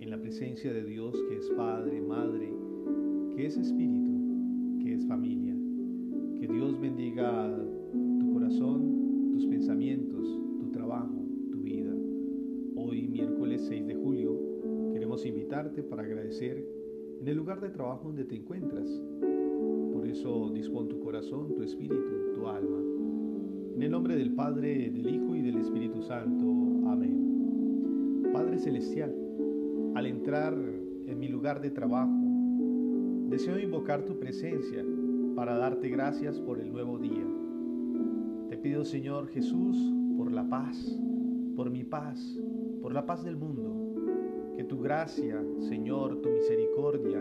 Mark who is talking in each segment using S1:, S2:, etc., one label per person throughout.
S1: en la presencia de Dios que es Padre, Madre, que es Espíritu, que es familia. Que Dios bendiga tu corazón, tus pensamientos, tu trabajo, tu vida. Hoy, miércoles 6 de julio, queremos invitarte para agradecer en el lugar de trabajo donde te encuentras. Por eso dispón tu corazón, tu espíritu, tu alma. En el nombre del Padre, del Hijo y del Espíritu Santo. Amén. Padre Celestial, al entrar en mi lugar de trabajo, deseo invocar tu presencia para darte gracias por el nuevo día. Te pido, Señor Jesús, por la paz, por mi paz, por la paz del mundo. Que tu gracia, Señor, tu misericordia,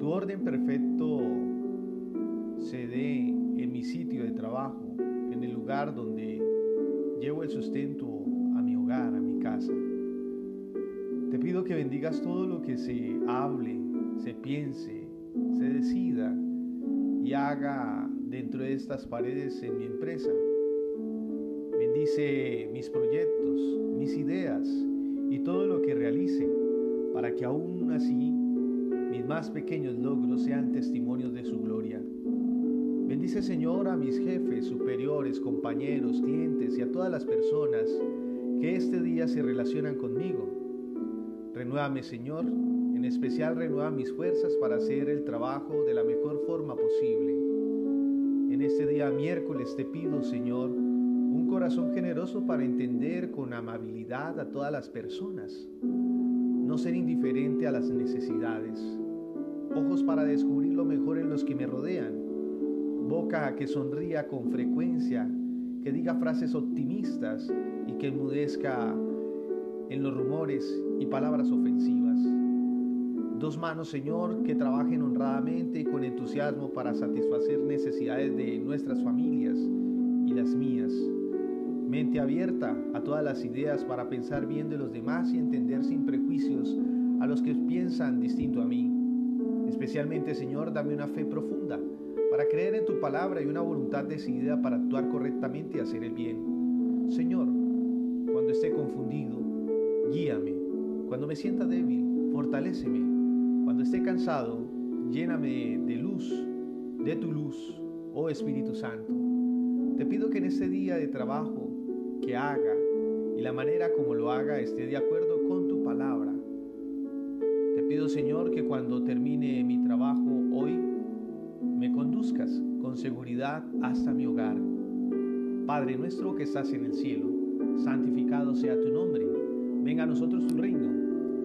S1: tu orden perfecto se dé en mi sitio de trabajo, en el lugar donde llevo el sustento a mi hogar, a mi casa. Pido que bendigas todo lo que se hable, se piense, se decida y haga dentro de estas paredes en mi empresa. Bendice mis proyectos, mis ideas y todo lo que realice para que aún así mis más pequeños logros sean testimonios de su gloria. Bendice Señor a mis jefes, superiores, compañeros, clientes y a todas las personas que este día se relacionan conmigo. Renuévame Señor, en especial renueva mis fuerzas para hacer el trabajo de la mejor forma posible. En este día miércoles te pido Señor un corazón generoso para entender con amabilidad a todas las personas, no ser indiferente a las necesidades, ojos para descubrir lo mejor en los que me rodean boca que sonría con frecuencia, que diga frases optimistas y que enmudezca en los rumores y palabras ofensivas. Dos manos, Señor, que trabajen honradamente y con entusiasmo para satisfacer necesidades de nuestras familias y las mías. Mente abierta a todas las ideas para pensar bien de los demás y entender sin prejuicios a los que piensan distinto a mí. Especialmente, Señor, dame una fe profunda para creer en tu palabra y una voluntad decidida para actuar correctamente y hacer el bien. Señor, cuando esté confundido, guíame. Cuando me sienta débil, fortaléceme. Cuando esté cansado, lléname de luz, de tu luz, oh Espíritu Santo. Te pido que en este día de trabajo que haga y la manera como lo haga esté de acuerdo con tu palabra. Te pido, Señor, que cuando termine mi trabajo hoy, me conduzcas con seguridad hasta mi hogar. Padre nuestro que estás en el cielo, santificado sea tu nombre. Venga a nosotros tu reino.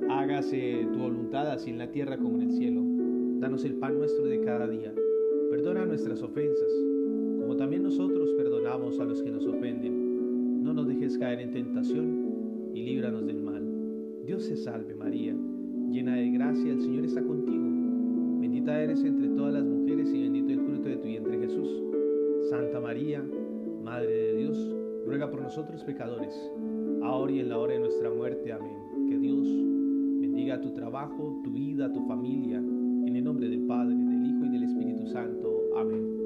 S1: Hágase tu voluntad así en la tierra como en el cielo. Danos el pan nuestro de cada día. Perdona nuestras ofensas, como también nosotros perdonamos a los que nos ofenden. No nos dejes caer en tentación y líbranos del mal. Dios se salve María, llena de gracia, el Señor está contigo. Bendita eres entre todas las mujeres y bendito el fruto de tu vientre Jesús. Santa María, Madre de Dios, ruega por nosotros pecadores, ahora y en la hora de nuestra muerte. Amén. Que Dios bendiga tu trabajo, tu vida, tu familia, en el nombre del Padre, del Hijo y del Espíritu Santo. Amén.